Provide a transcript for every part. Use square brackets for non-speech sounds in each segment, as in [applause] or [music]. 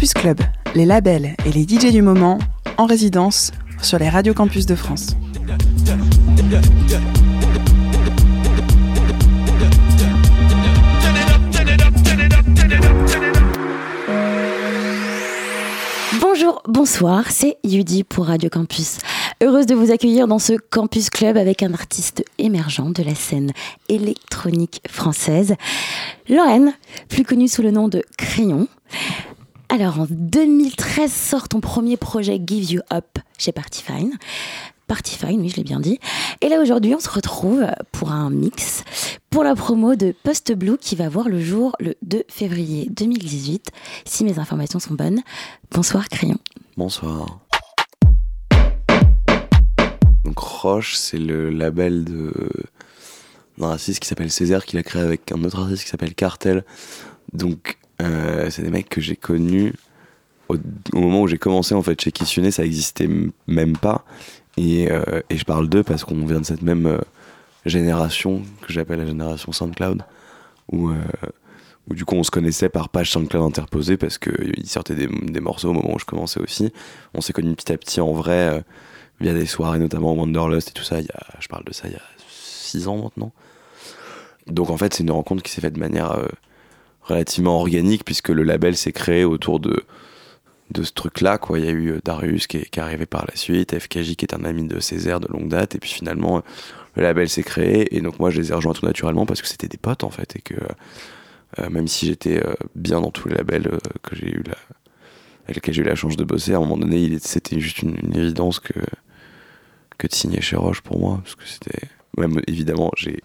Campus Club, les labels et les DJ du moment en résidence sur les radios campus de France. Bonjour, bonsoir, c'est Yudi pour Radio Campus. Heureuse de vous accueillir dans ce Campus Club avec un artiste émergent de la scène électronique française, Lorraine, plus connue sous le nom de Crayon. Alors en 2013 sort ton premier projet Give You Up chez Party Fine. Party Fine, oui, je l'ai bien dit. Et là aujourd'hui, on se retrouve pour un mix pour la promo de Post Blue qui va voir le jour le 2 février 2018, si mes informations sont bonnes. Bonsoir Crayon. Bonsoir. Donc Roche, c'est le label de d'un artiste qui s'appelle Césaire, qu'il a créé avec un autre artiste qui s'appelle Cartel. Donc c'est des mecs que j'ai connus au, moment où j'ai commencé en fait chez Kissuné, ça existait même pas. Et, euh, et je parle d'eux parce qu'on vient de cette même euh, génération que j'appelle la génération SoundCloud, où, où du coup on se connaissait par page SoundCloud interposée parce qu'ils sortaient des, des, morceaux au moment où je commençais aussi. On s'est connus petit à petit en vrai via des soirées notamment Wanderlust et tout ça. Il y a, je parle de ça il y a 6 ans maintenant. Donc en fait c'est une rencontre qui s'est faite de manière relativement organique puisque le label s'est créé autour de, de ce truc-là. Quoi. Il y a eu euh, Darius qui est, qui est, arrivé par la suite, FKJ qui est un ami de Césaire de longue date, et puis finalement euh, le label s'est créé, et donc moi je les ai rejoints tout naturellement parce que c'était des potes en fait, et que euh, même si j'étais bien dans tous les labels que j'ai eu la, avec lesquels j'ai eu la chance de bosser, à un moment donné c'était juste une, évidence que, que de signer chez Roche pour moi, parce que c'était... Même évidemment, il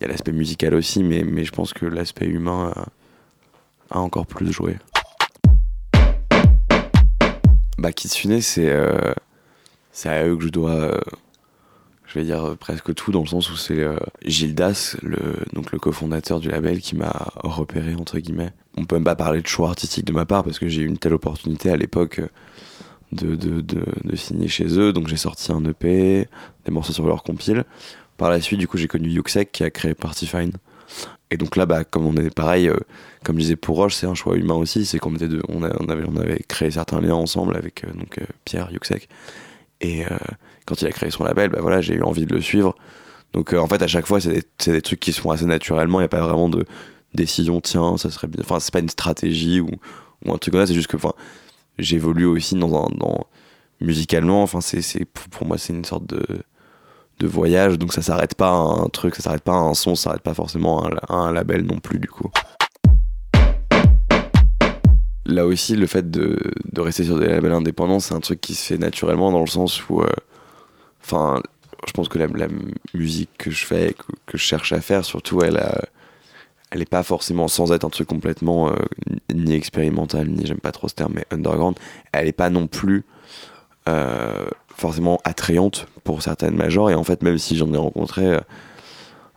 y a l'aspect musical aussi, mais, mais je pense que l'aspect humain a, encore plus joué. Bah, Kitsune, c'est euh, c'est à eux que je dois, euh, je vais dire presque tout, dans le sens où c'est euh, Gildas, le, donc cofondateur du label, qui m'a repéré, entre guillemets. On peut même pas parler de choix artistique de ma part, parce que j'ai eu une telle opportunité à l'époque de, de, de, de, signer chez eux, donc j'ai sorti un EP, des morceaux sur leur compile. Par la suite, du coup, j'ai connu Yuxek qui a créé Party Fine. Et donc là, bah, comme on est pareil, euh, comme je disais pour Roche, c'est un choix humain aussi. C'est qu'on était de, on, avait, on avait créé certains liens ensemble avec euh, donc, euh, Pierre Yuxek. Et quand il a créé son label, bah, voilà, j'ai eu envie de le suivre. Donc en fait, à chaque fois, c'est des, des, trucs qui se font assez naturellement. Il n'y a pas vraiment de décision, tiens, ça serait. Enfin, c'est pas une stratégie ou, ou un truc comme ça. C'est juste que j'évolue aussi dans un. Dans, musicalement, enfin, c'est pour moi, c'est une sorte de de voyage, donc ça s'arrête pas à un truc, ça s'arrête pas à un son, ça s'arrête pas forcément à un, label non plus du coup. Là aussi, le fait de, de rester sur des labels indépendants, c'est un truc qui se fait naturellement dans le sens où, enfin, euh, je pense que la, musique que je fais, que, que, je cherche à faire, surtout, elle elle est pas forcément sans être un truc complètement euh, ni expérimental, ni j'aime pas trop ce terme, mais underground, elle est pas non plus euh, forcément attrayante pour certaines majors. Et en fait même si j'en ai rencontré euh,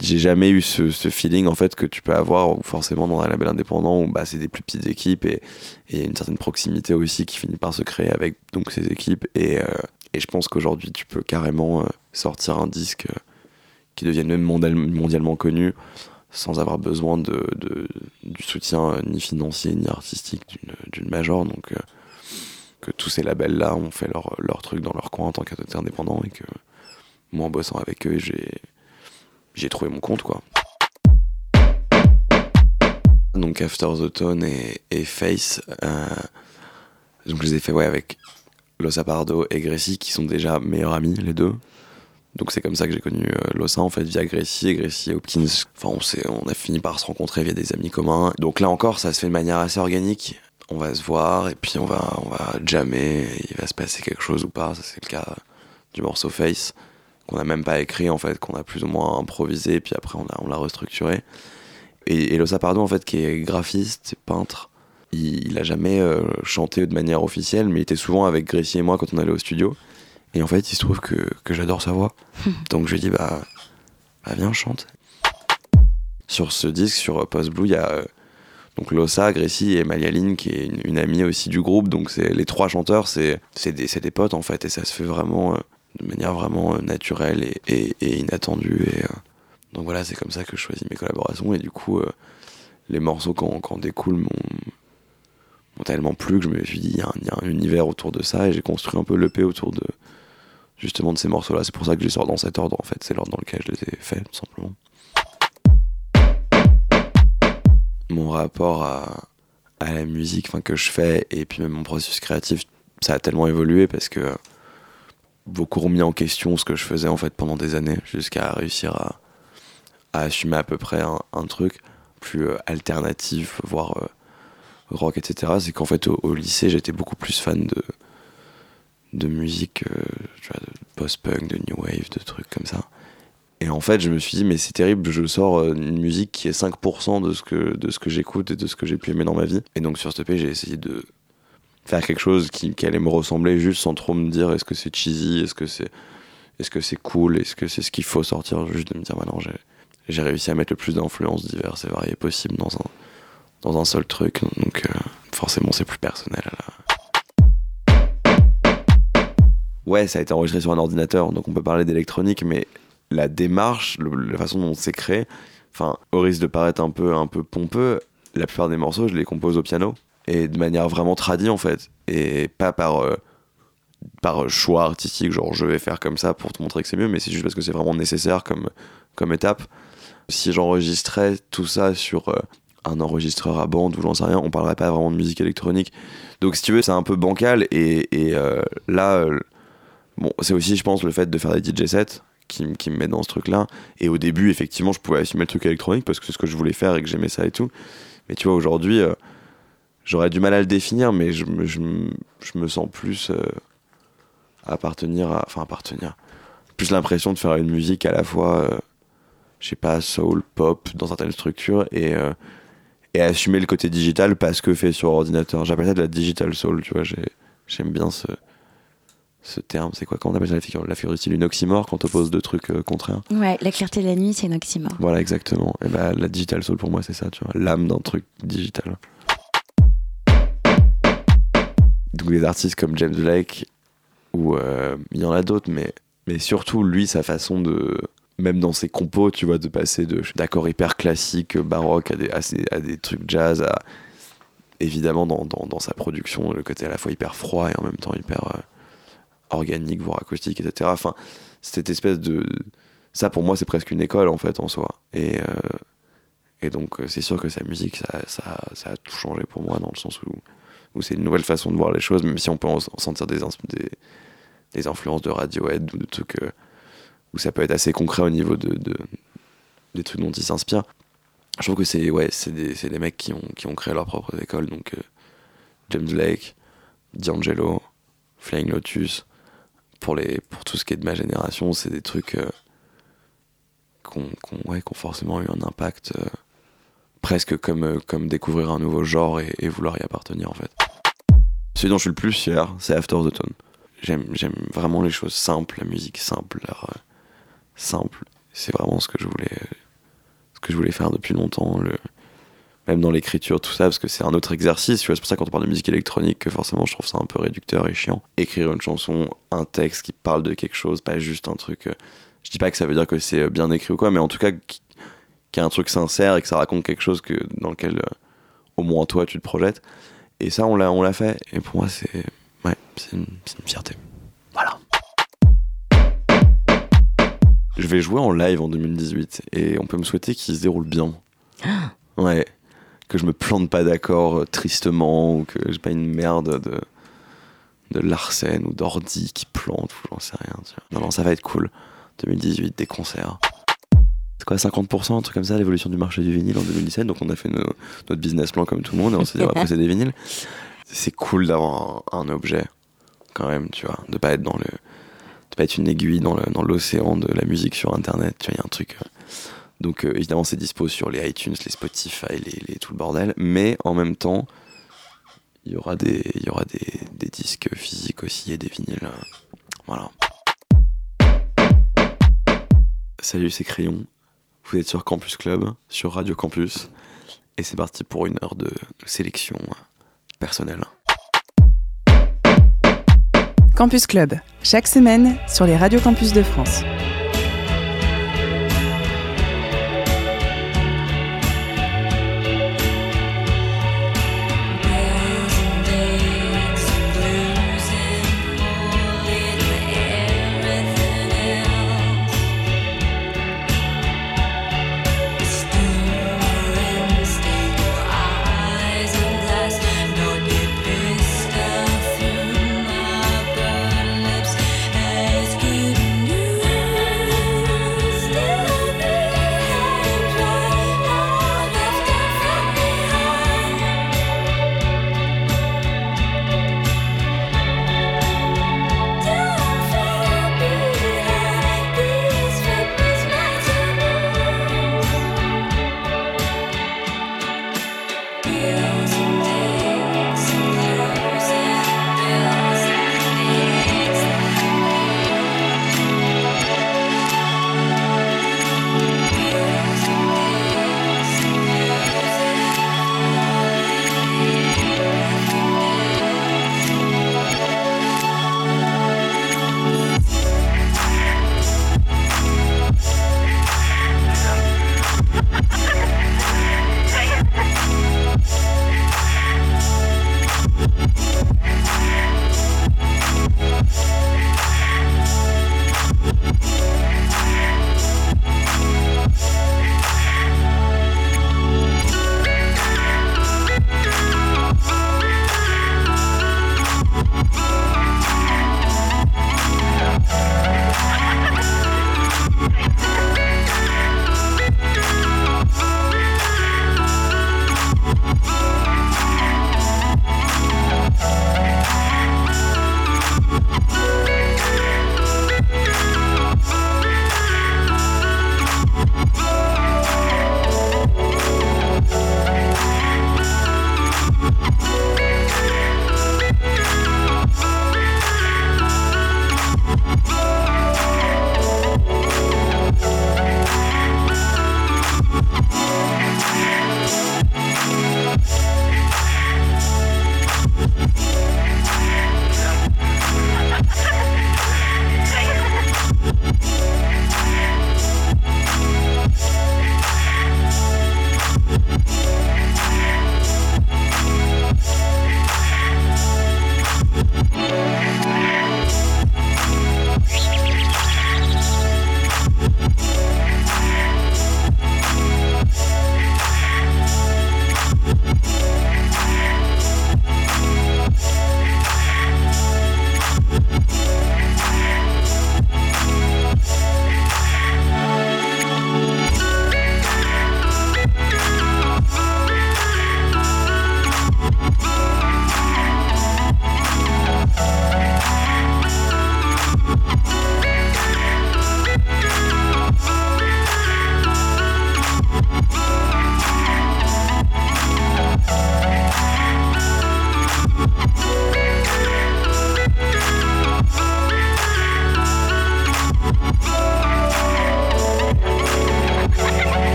j'ai jamais eu ce, feeling en fait que tu peux avoir forcément dans un label indépendant où bah, c'est des plus petites équipes et, et une certaine proximité aussi qui finit par se créer avec donc ces équipes. Et, euh, je pense qu'aujourd'hui tu peux carrément euh, sortir un disque qui devienne même mondial, mondialement connu sans avoir besoin de, du soutien ni financier ni artistique d'une major. Donc que tous ces labels là ont fait leur, leur truc dans leur coin en tant qu'indépendant et que moi en bossant avec eux j'ai trouvé mon compte quoi. Donc After the Tone et, Face euh, donc je les ai fait ouais avec Los Apardo et Gracie qui sont déjà meilleurs amis les deux. Donc c'est comme ça que j'ai connu euh, Losa en fait via Gracie et Gracie Hopkins. Enfin on, on a fini par se rencontrer via des amis communs. Donc là encore ça se fait de manière assez organique on va se voir et puis on va, on va jammer, il va se passer quelque chose ou pas, ça c'est le cas du morceau Face, qu'on n'a même pas écrit en fait, qu'on a plus ou moins improvisé, puis après on l'a on restructuré. Et, et Losa Pardon en fait, qui est graphiste, peintre, il, il a jamais euh, chanté de manière officielle, mais il était souvent avec Gracie et moi quand on allait au studio. Et en fait, il se trouve que, que j'adore sa voix. [laughs] Donc je lui ai dit, bah, bah viens, chante. Sur ce disque, sur Post Blue, il y a... Euh, donc Lossa, Gracie et Malialine qui est une, amie aussi du groupe donc c'est les trois chanteurs c'est des, des potes en fait et ça se fait vraiment euh, de manière vraiment euh, naturelle et, inattendue et euh, donc voilà c'est comme ça que je choisis mes collaborations et du coup les morceaux quand, quand découlent mon, mon tellement plu que je me suis dit, il y, a un univers autour de ça, et j'ai construit un peu l'EP autour de justement de ces morceaux-là. C'est pour ça que je les sors dans cet ordre, en fait. C'est l'ordre dans lequel je les ai faits, tout simplement. Mon rapport à, la musique que je fais, et puis même mon processus créatif, ça a tellement évolué parce que beaucoup ont mis en question ce que je faisais en fait pendant des années, jusqu'à réussir à, à, assumer à peu près un, truc plus euh, alternatif, voire euh, rock, etc. C'est qu'en fait au, lycée j'étais beaucoup plus fan de, de musique, euh, de post-punk, de new wave, de trucs comme ça. Et en fait, je me suis dit, mais c'est terrible, je sors une musique qui est 5% de ce que, que j'écoute et de ce que j'ai pu aimer dans ma vie. Et donc sur ce j'ai essayé de faire quelque chose qui, allait me ressembler juste sans trop me dire est-ce que c'est cheesy, est-ce que c'est est-ce cool, est-ce que c'est ce qu'il faut sortir, juste de me dire, bah non, j'ai réussi à mettre le plus d'influences diverses et variées possibles dans un, dans un seul truc. Donc euh, forcément, c'est plus personnel. Ouais, ça a été enregistré sur un ordinateur, donc on peut parler d'électronique, mais la démarche, la façon dont c'est créé, enfin, au risque de paraître un peu, un peu pompeux, la plupart des morceaux, je les compose au piano et de manière vraiment tradie en fait, et pas par euh, par choix artistique, genre je vais faire comme ça pour te montrer que c'est mieux, mais c'est juste parce que c'est vraiment nécessaire comme comme étape. Si j'enregistrais tout ça sur euh, un enregistreur à bande ou j'en sais rien, on parlerait pas vraiment de musique électronique. Donc si tu veux, c'est un peu bancal et, euh, là, bon, c'est aussi, je pense, le fait de faire des DJ sets qui, me met dans ce truc-là. Et au début, effectivement, je pouvais assumer le truc électronique parce que c'est ce que je voulais faire et que j'aimais ça et tout. Mais tu vois, aujourd'hui, euh, j'aurais du mal à le définir, mais je, je, je me sens plus euh, appartenir à. Enfin, appartenir. Plus l'impression de faire une musique à la fois, euh, je sais pas, soul, pop, dans certaines structures et. et assumer le côté digital parce que fait sur ordinateur. J'appelle ça de la digital soul, tu vois. J'aime bien ce, ce terme, c'est quoi Comment on appelle ça la figure La figure du style une oxymore quand on oppose deux trucs euh, contraires Ouais, la clarté de la nuit, c'est une oxymore. Voilà, exactement. Et bah, la digital soul pour moi, c'est ça, tu vois, l'âme d'un truc digital. Donc des artistes comme James Blake, ou euh, il y en a d'autres, mais, mais surtout lui, sa façon de, même dans ses compos, tu vois, de passer de d'accords hyper classiques, baroques, à des, à, des trucs jazz, à, évidemment dans, dans, dans, sa production, le côté à la fois hyper froid et en même temps hyper... Euh, organique, voire acoustique, etc. Enfin, cette espèce de. Ça, pour moi, c'est presque une école, en fait, en soi. Et, euh, donc, euh, c'est sûr que sa musique, ça, a tout changé pour moi, dans le sens où, c'est une nouvelle façon de voir les choses, même si on peut en sentir des, influences de Radiohead ou de trucs. Euh, où ça peut être assez concret au niveau de, de des trucs dont il s'inspire. Je trouve que c'est ouais, c'est des, des, mecs qui ont, qui ont créé leur propre école. Donc, James Lake, D'Angelo, Flying Lotus, pour, les, pour tout ce qui est de ma génération, c'est des trucs euh, qui ont, forcément eu un impact euh, presque comme, euh, comme découvrir un nouveau genre et, vouloir y appartenir en fait. Celui dont je suis le plus fier, c'est After the Tone. J'aime, j'aime vraiment les choses simples, la musique simple, l'art simple. C'est vraiment ce que je voulais, ce que je voulais faire depuis longtemps. Le, même dans l'écriture, tout ça, parce que c'est un autre exercice. C'est pour ça quand on parle de musique électronique, que forcément je trouve ça un peu réducteur et chiant. Écrire une chanson, un texte qui parle de quelque chose, pas juste un truc. Euh, je dis pas que ça veut dire que c'est bien écrit ou quoi, mais en tout cas qu'il y a un truc sincère et que ça raconte quelque chose que, dans lequel euh, au moins toi tu te projettes. Et ça, on l'a, on l'a fait. Et pour moi, c'est, ouais, c'est une, une fierté. Voilà. Je vais jouer en live en 2018 et on peut me souhaiter qu'il se déroule bien. Ouais que je me plante pas d'accord euh, tristement ou que j'ai pas une merde de de Larsen ou d'Ordi qui plante ou j'en sais rien. Non, non, ça va être cool. 2018, des concerts. C'est quoi, 50%, un truc comme ça, l'évolution du marché du vinyle en 2017. Donc on a fait notre business plan comme tout le monde et on s'est dit on va passer des vinyles. C'est cool d'avoir un, objet quand même, tu vois, de pas être dans le, de pas être une aiguille dans l'océan de la musique sur internet. Tu vois, il y a un truc. Euh, donc euh, évidemment c'est dispo sur les iTunes, les Spotify, les, tout le bordel. Mais en même temps, il y aura des, y aura des, disques physiques aussi et des vinyles. Voilà. Salut, c'est Crayon. Vous êtes sur Campus Club, sur Radio Campus. Et c'est parti pour une heure de sélection personnelle. Campus Club, chaque semaine sur les radios campus de France.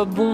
Bob Bon.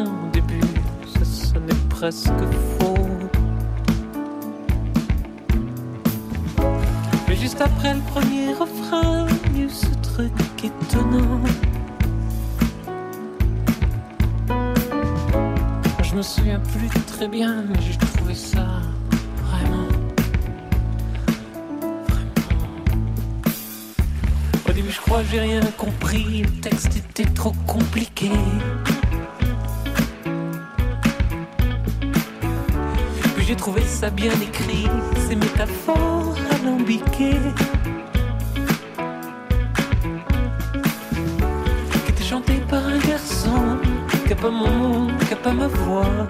qui a pas mon nom, qui a pas ma voix.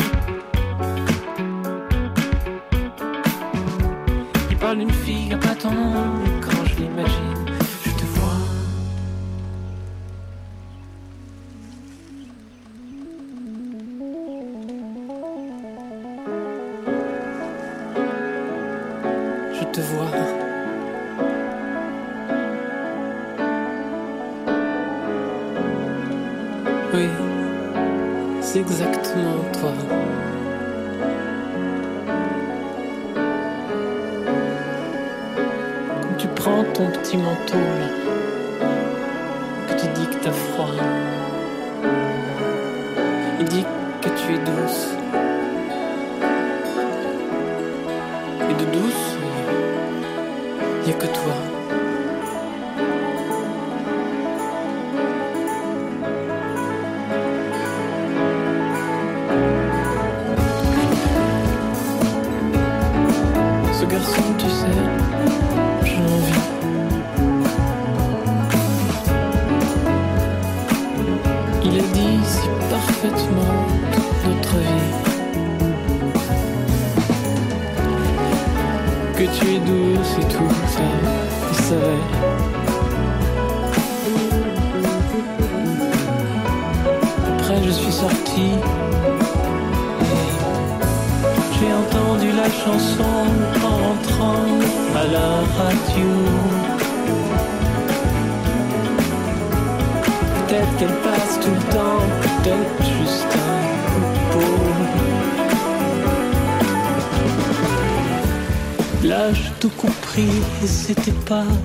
Qui parle d'une fille qui a pas ton nom,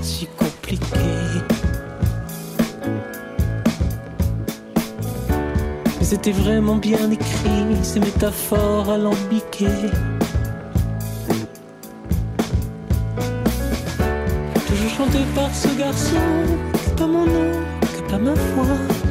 si compliqué. Mais c'était vraiment bien écrit, ces métaphores alambiquées. Toujours chanté par ce garçon, pas mon nom, que pas ma voix.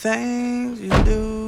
things you do.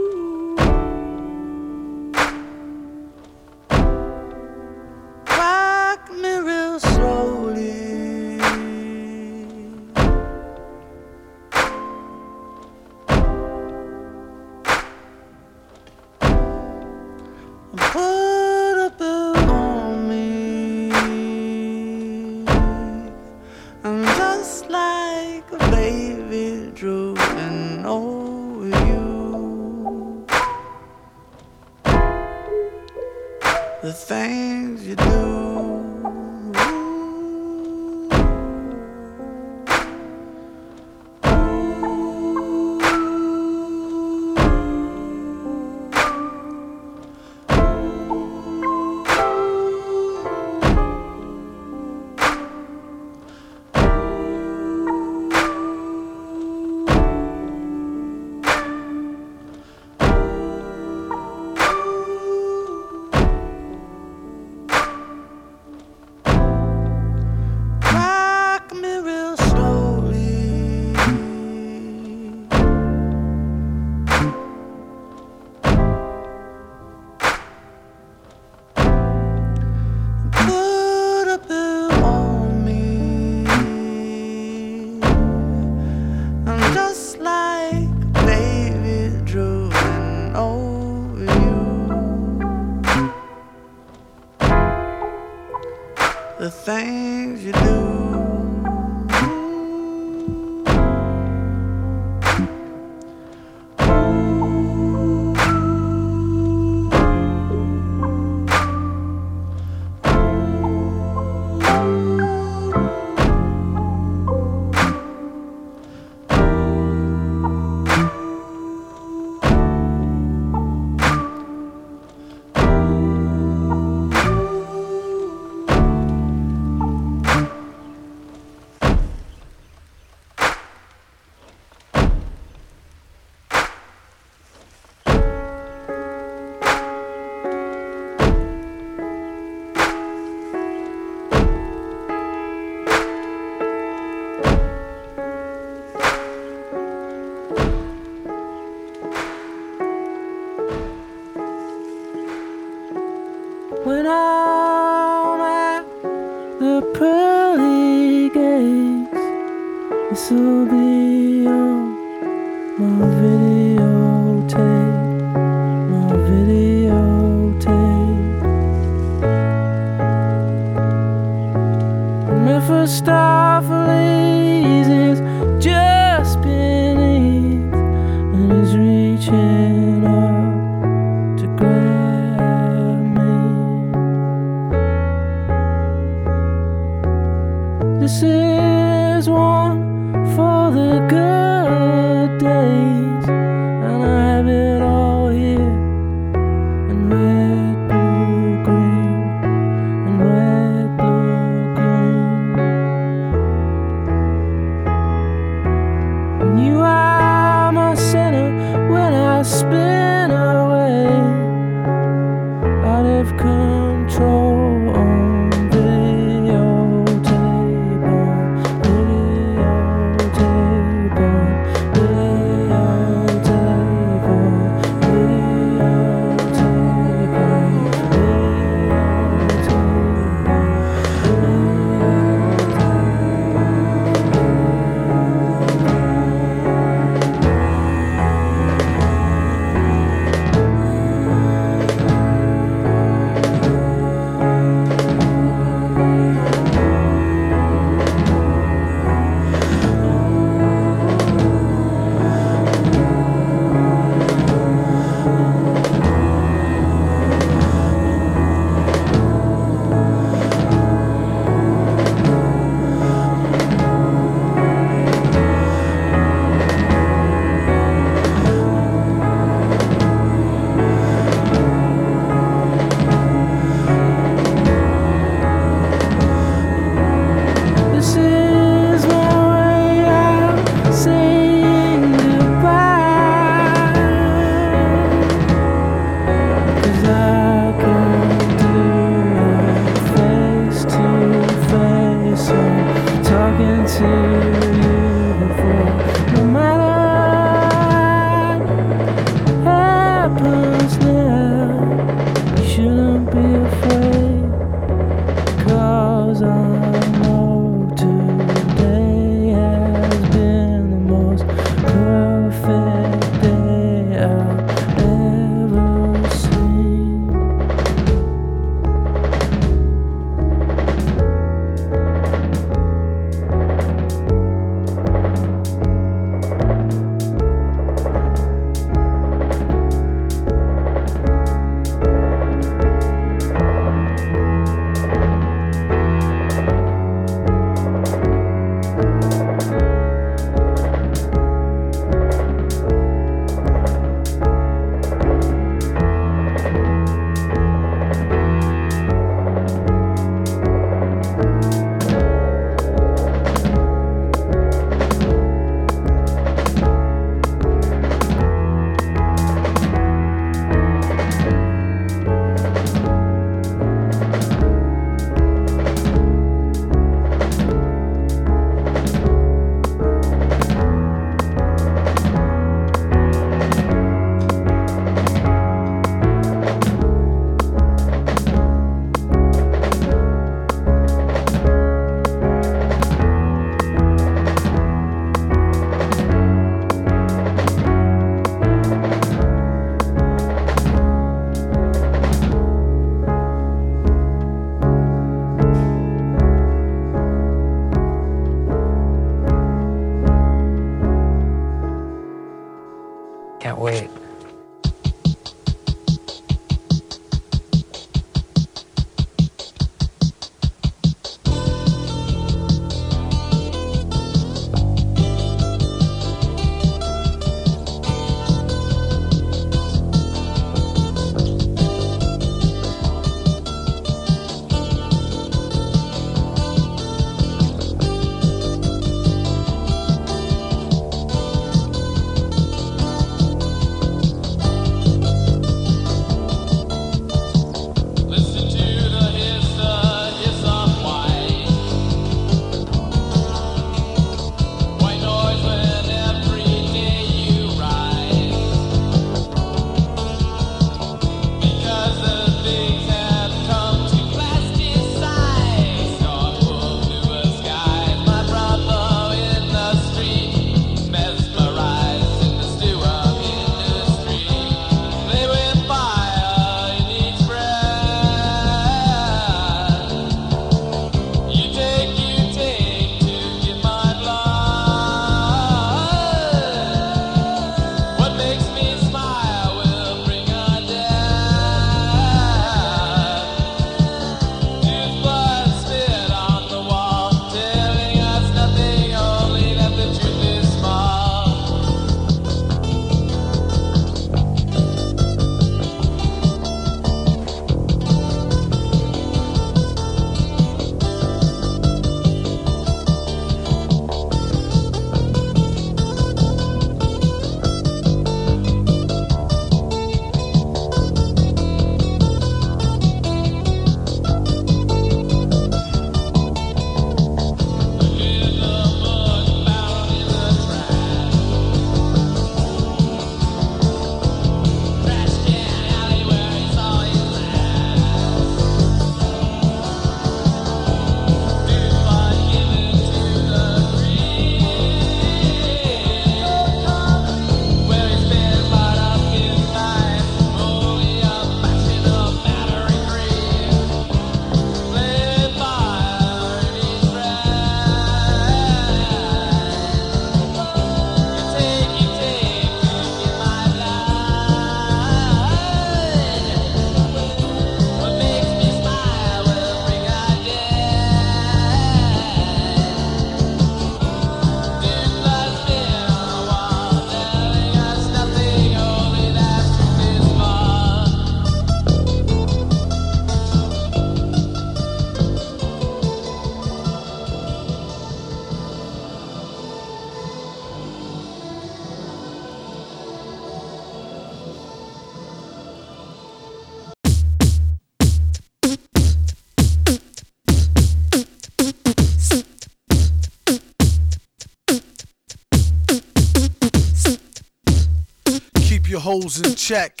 Hoes in check.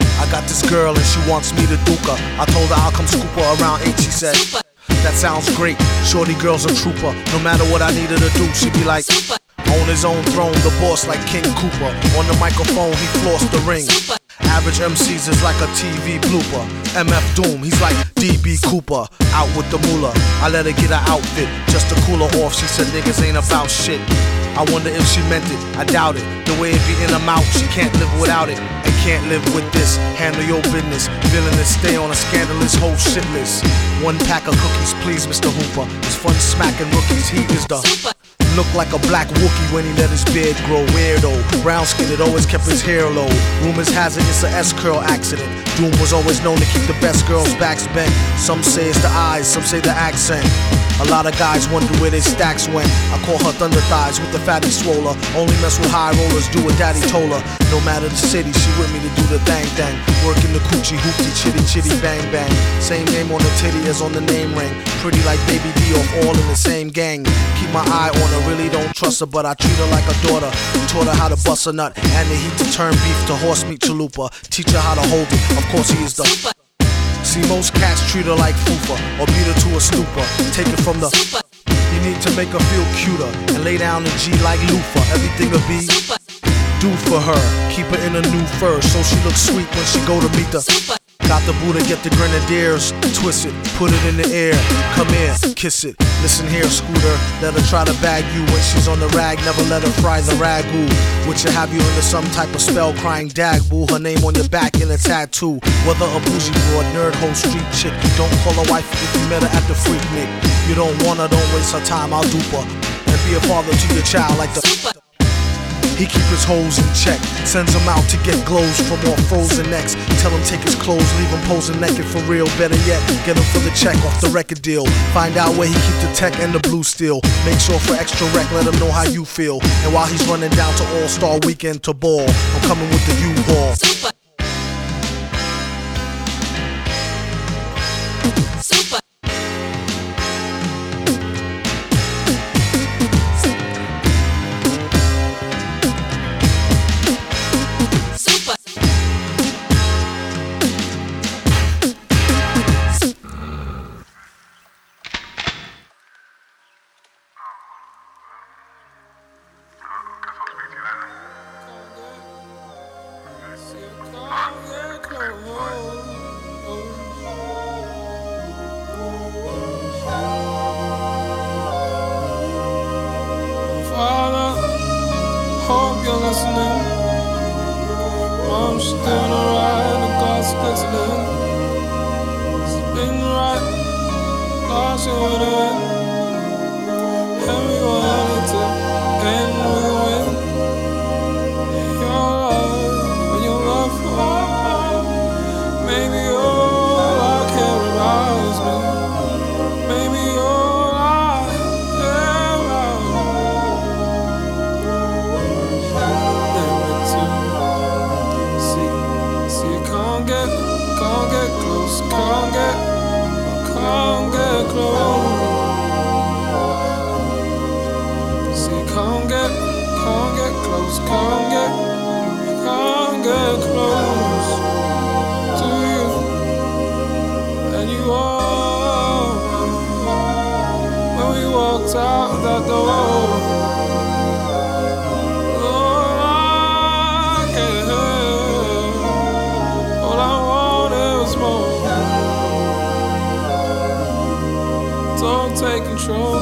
I got this girl and she wants me to duke her. I told her I'll come scoop her around 8, she said. That sounds great. Shorty girl's a trooper. No matter what I needed to do, she'd be like, on his own throne, the boss like King Cooper. On the microphone, he flossed the ring. Average MCs is like a TV blooper. MF Doom, he's like DB Cooper. Out with the moolah. I let her get her outfit just to cool her off. She said niggas ain't about shit. I wonder if she meant it. I doubt it. The way it be in her mouth, she can't live without it. And can't live with this. Handle your business. Villainous, stay on a scandalous whole shit list. One pack of cookies, please, Mr. Hooper. It's fun smacking rookies. He is the Look like a black Wookie when he let his beard grow. Weirdo, brown skinned, it, always kept his hair low. Rumors has it it's a S curl accident. Doom was always known to keep the best girls' backs bent. Some say it's the eyes, some say the accent. A lot of guys wonder where their stacks went. I call her thunder thighs with the fatty swoller. Only mess with high rollers, do what daddy told her. No matter the city, she with me to do the thang thang. Working the coochie hoopty chitty chitty bang bang. Same name on the titty as on the name ring. Pretty like baby D off all in the same gang. Keep my eye on her, really don't trust her, but I treat her like a daughter. Taught her how to bust a nut and the heat to turn beef to horse meat chalupa. Teach her how to hold it. Of course he is the See, most cats treat her like fufa or beat her to a stupor. Take it from the. You need to make her feel cuter and lay down the G like loofah. Everything'll be do for her. Keep her in a new fur so she looks sweet when she go to meet the. Got the Buddha, get the grenadiers, twist it, put it in the air. Come in, kiss it. Listen here, Scooter. Let her try to bag you when she's on the rag. Never let her fry the ragu. Which will have you under some type of spell crying dag boo. Her name on your back in a tattoo. Whether a bougie broad, nerd hoe, street chick. Don't call her wife if you met her at the freak nick. You don't want her, don't waste her time, I'll dupe her. And be a father to your child like the. He keep his hoes in check, sends them out to get glows from all frozen necks. Tell him take his clothes, leave him posing naked for real. Better yet, get him for the check off the record deal. Find out where he keep the tech and the blue steel. Make sure for extra rec, let him know how you feel. And while he's running down to All Star Weekend to ball, I'm coming with the U-Haul. walked out the door. Oh, take control.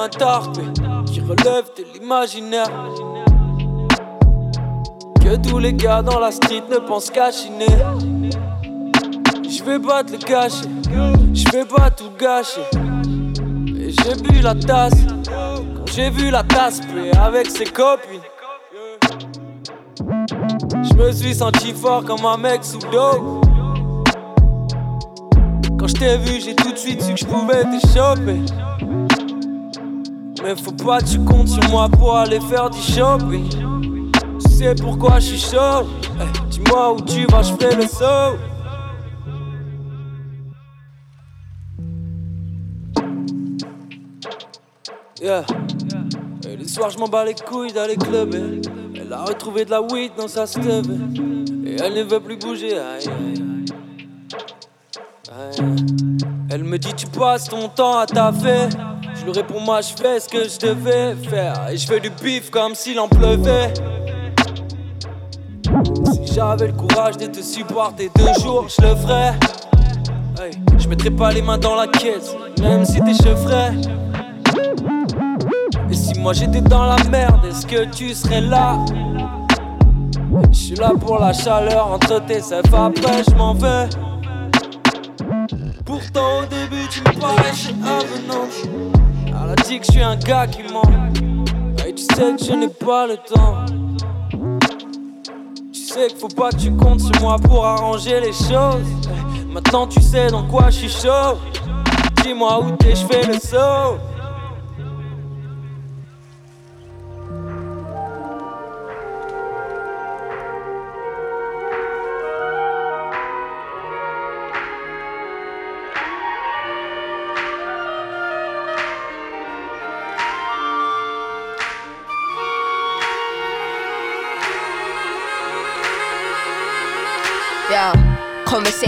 Un tarpé qui relève de l'imaginaire. Que tous les gars dans la street ne pensent qu'à chiner. Je vais pas te le cacher, je vais pas tout gâcher. Et j'ai bu la tasse, quand j'ai vu la tasse play avec ses copines. Je me suis senti fort comme un mec sous dos. Quand je t'ai vu, j'ai tout de suite su que je pouvais t'échapper. Mais faut pas tu comptes sur moi pour aller faire du shopping. Tu sais pourquoi je suis chaud? Eh, Dis-moi où tu vas, je fais le saut. Yeah. Et le soir, je m'en bats les couilles d'aller clubber. Elle a retrouvé de la weed dans sa stub. Et elle ne veut plus bouger. Elle me dit, tu passes ton temps à taffer. Réponds, moi, je fais ce que je devais faire. Et je fais du bif comme s'il en pleuvait. Si j'avais le courage de te supporter deux jours, je le ferais. Hey, je mettrais pas les mains dans la caisse, même si t'es chevré. Et si moi j'étais dans la merde, est-ce que tu serais là? Je suis là pour la chaleur entre tes sèvres, après je m'en vais. Pourtant au début tu me paraissais avenant. Dit que je suis un gars qui ment. Et tu sais que je n'ai pas le temps. Tu sais qu'il faut pas que tu comptes sur moi pour arranger les choses. Maintenant tu sais dans quoi je suis chaud. Dis-moi où t'es, je fais le saut.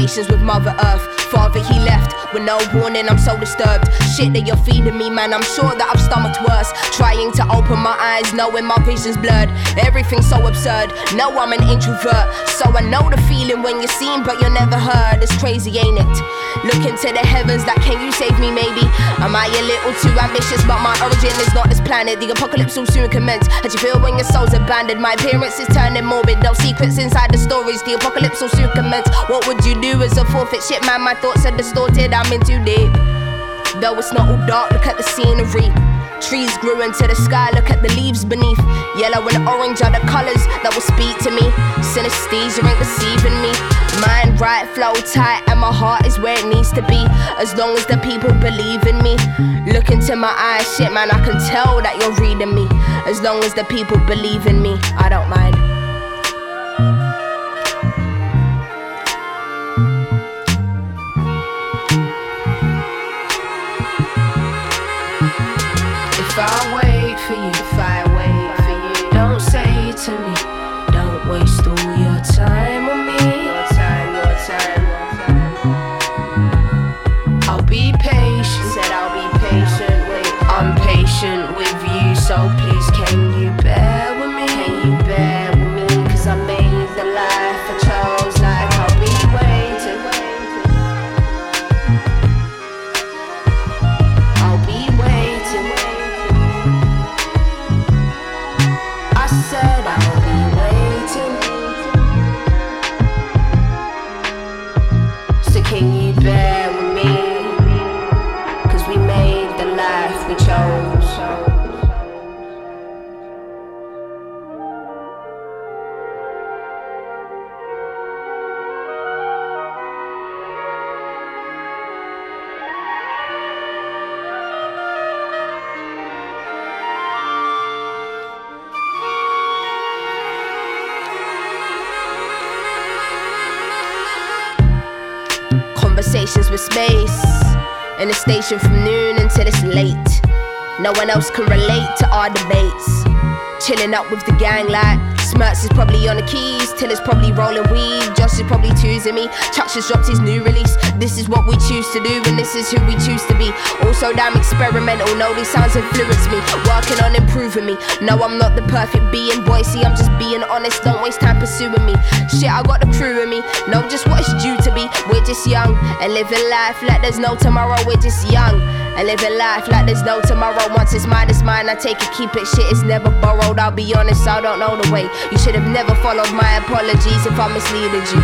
Conversations with Mother Earth. Father, he left with no warning. I'm so disturbed. Shit that you're feeding me, man. I'm sure that I've stomached worse. Trying to open my eyes, knowing my vision's blurred. Everything's so absurd. No, I'm an introvert. So I know the feeling when you're seen, but you're never heard. It's crazy, ain't it? Look into the heavens, like, can you save me, maybe? Am I a little too ambitious? But my origin is not this planet. The apocalypse will soon commence. How you feel when your soul's abandoned? My appearance is turning morbid. No secrets inside the stories. The apocalypse will soon commence. What would you do as a forfeit? Shit, man, my thoughts are distorted. I'm in too deep. Though it's not all dark, look at the scenery. Trees grew into the sky, look at the leaves beneath. Yellow and orange are the colors that will speak to me. Synesthesia ain't deceiving me. Mind right, flow tight, and my heart is where it needs to be. As long as the people believe in me. Look into my eyes, shit, man, I can tell that you're reading me. As long as the people believe in me, I don't mind. You, for you, don't say to me, station from noon until it's late. No one else can relate to our debates. Chilling up with the gang like Smirks is probably on the keys, till it's probably rolling weed. Josh is probably choosing me. Chuck just dropped his new release. This is what we choose to do, and this is who we choose to be. Also, damn experimental. No, these sounds influence me. Working on improving me. No, I'm not the perfect being. Boy, see, I'm just being honest. Don't waste time pursuing me. Shit, I got the crew in me. Know just what it's due to be. We're just young and living life like there's no tomorrow. We're just young and living life like there's no tomorrow. Once it's mine, it's mine. I take it, keep it. Shit is never borrowed. I'll be honest, I don't know the way. You should have never followed my apologies if I misleaded you.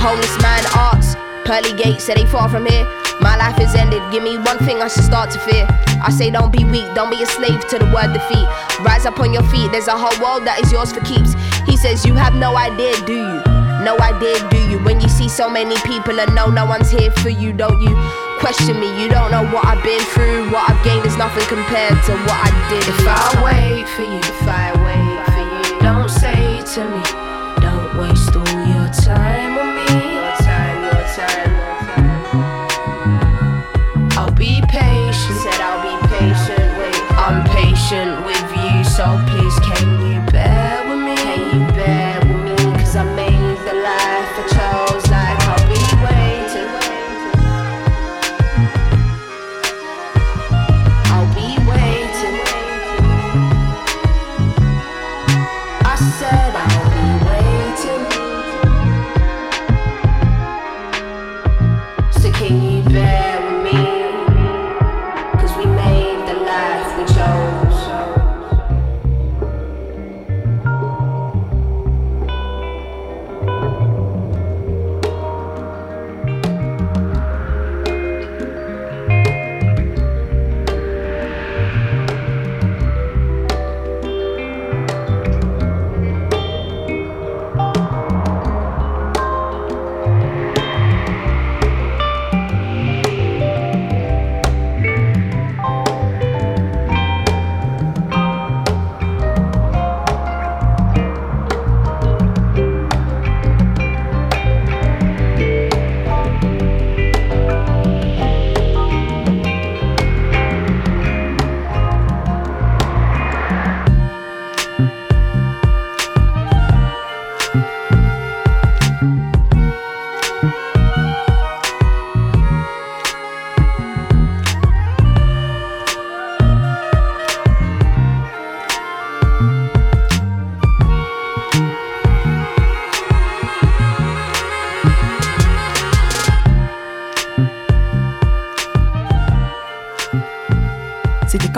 Homeless man asks, pearly gates, say they far from here. My life is ended. Give me one thing I should start to fear. I say don't be weak, don't be a slave to the word defeat. Rise up on your feet. There's a whole world that is yours for keeps. He says you have no idea, do you? No idea, do you? When you see so many people and know no one's here for you, don't you? Question me, you don't know what I've been through. What I've gained is nothing compared to what I did. If I wait for you, if I wait for you, don't say to me,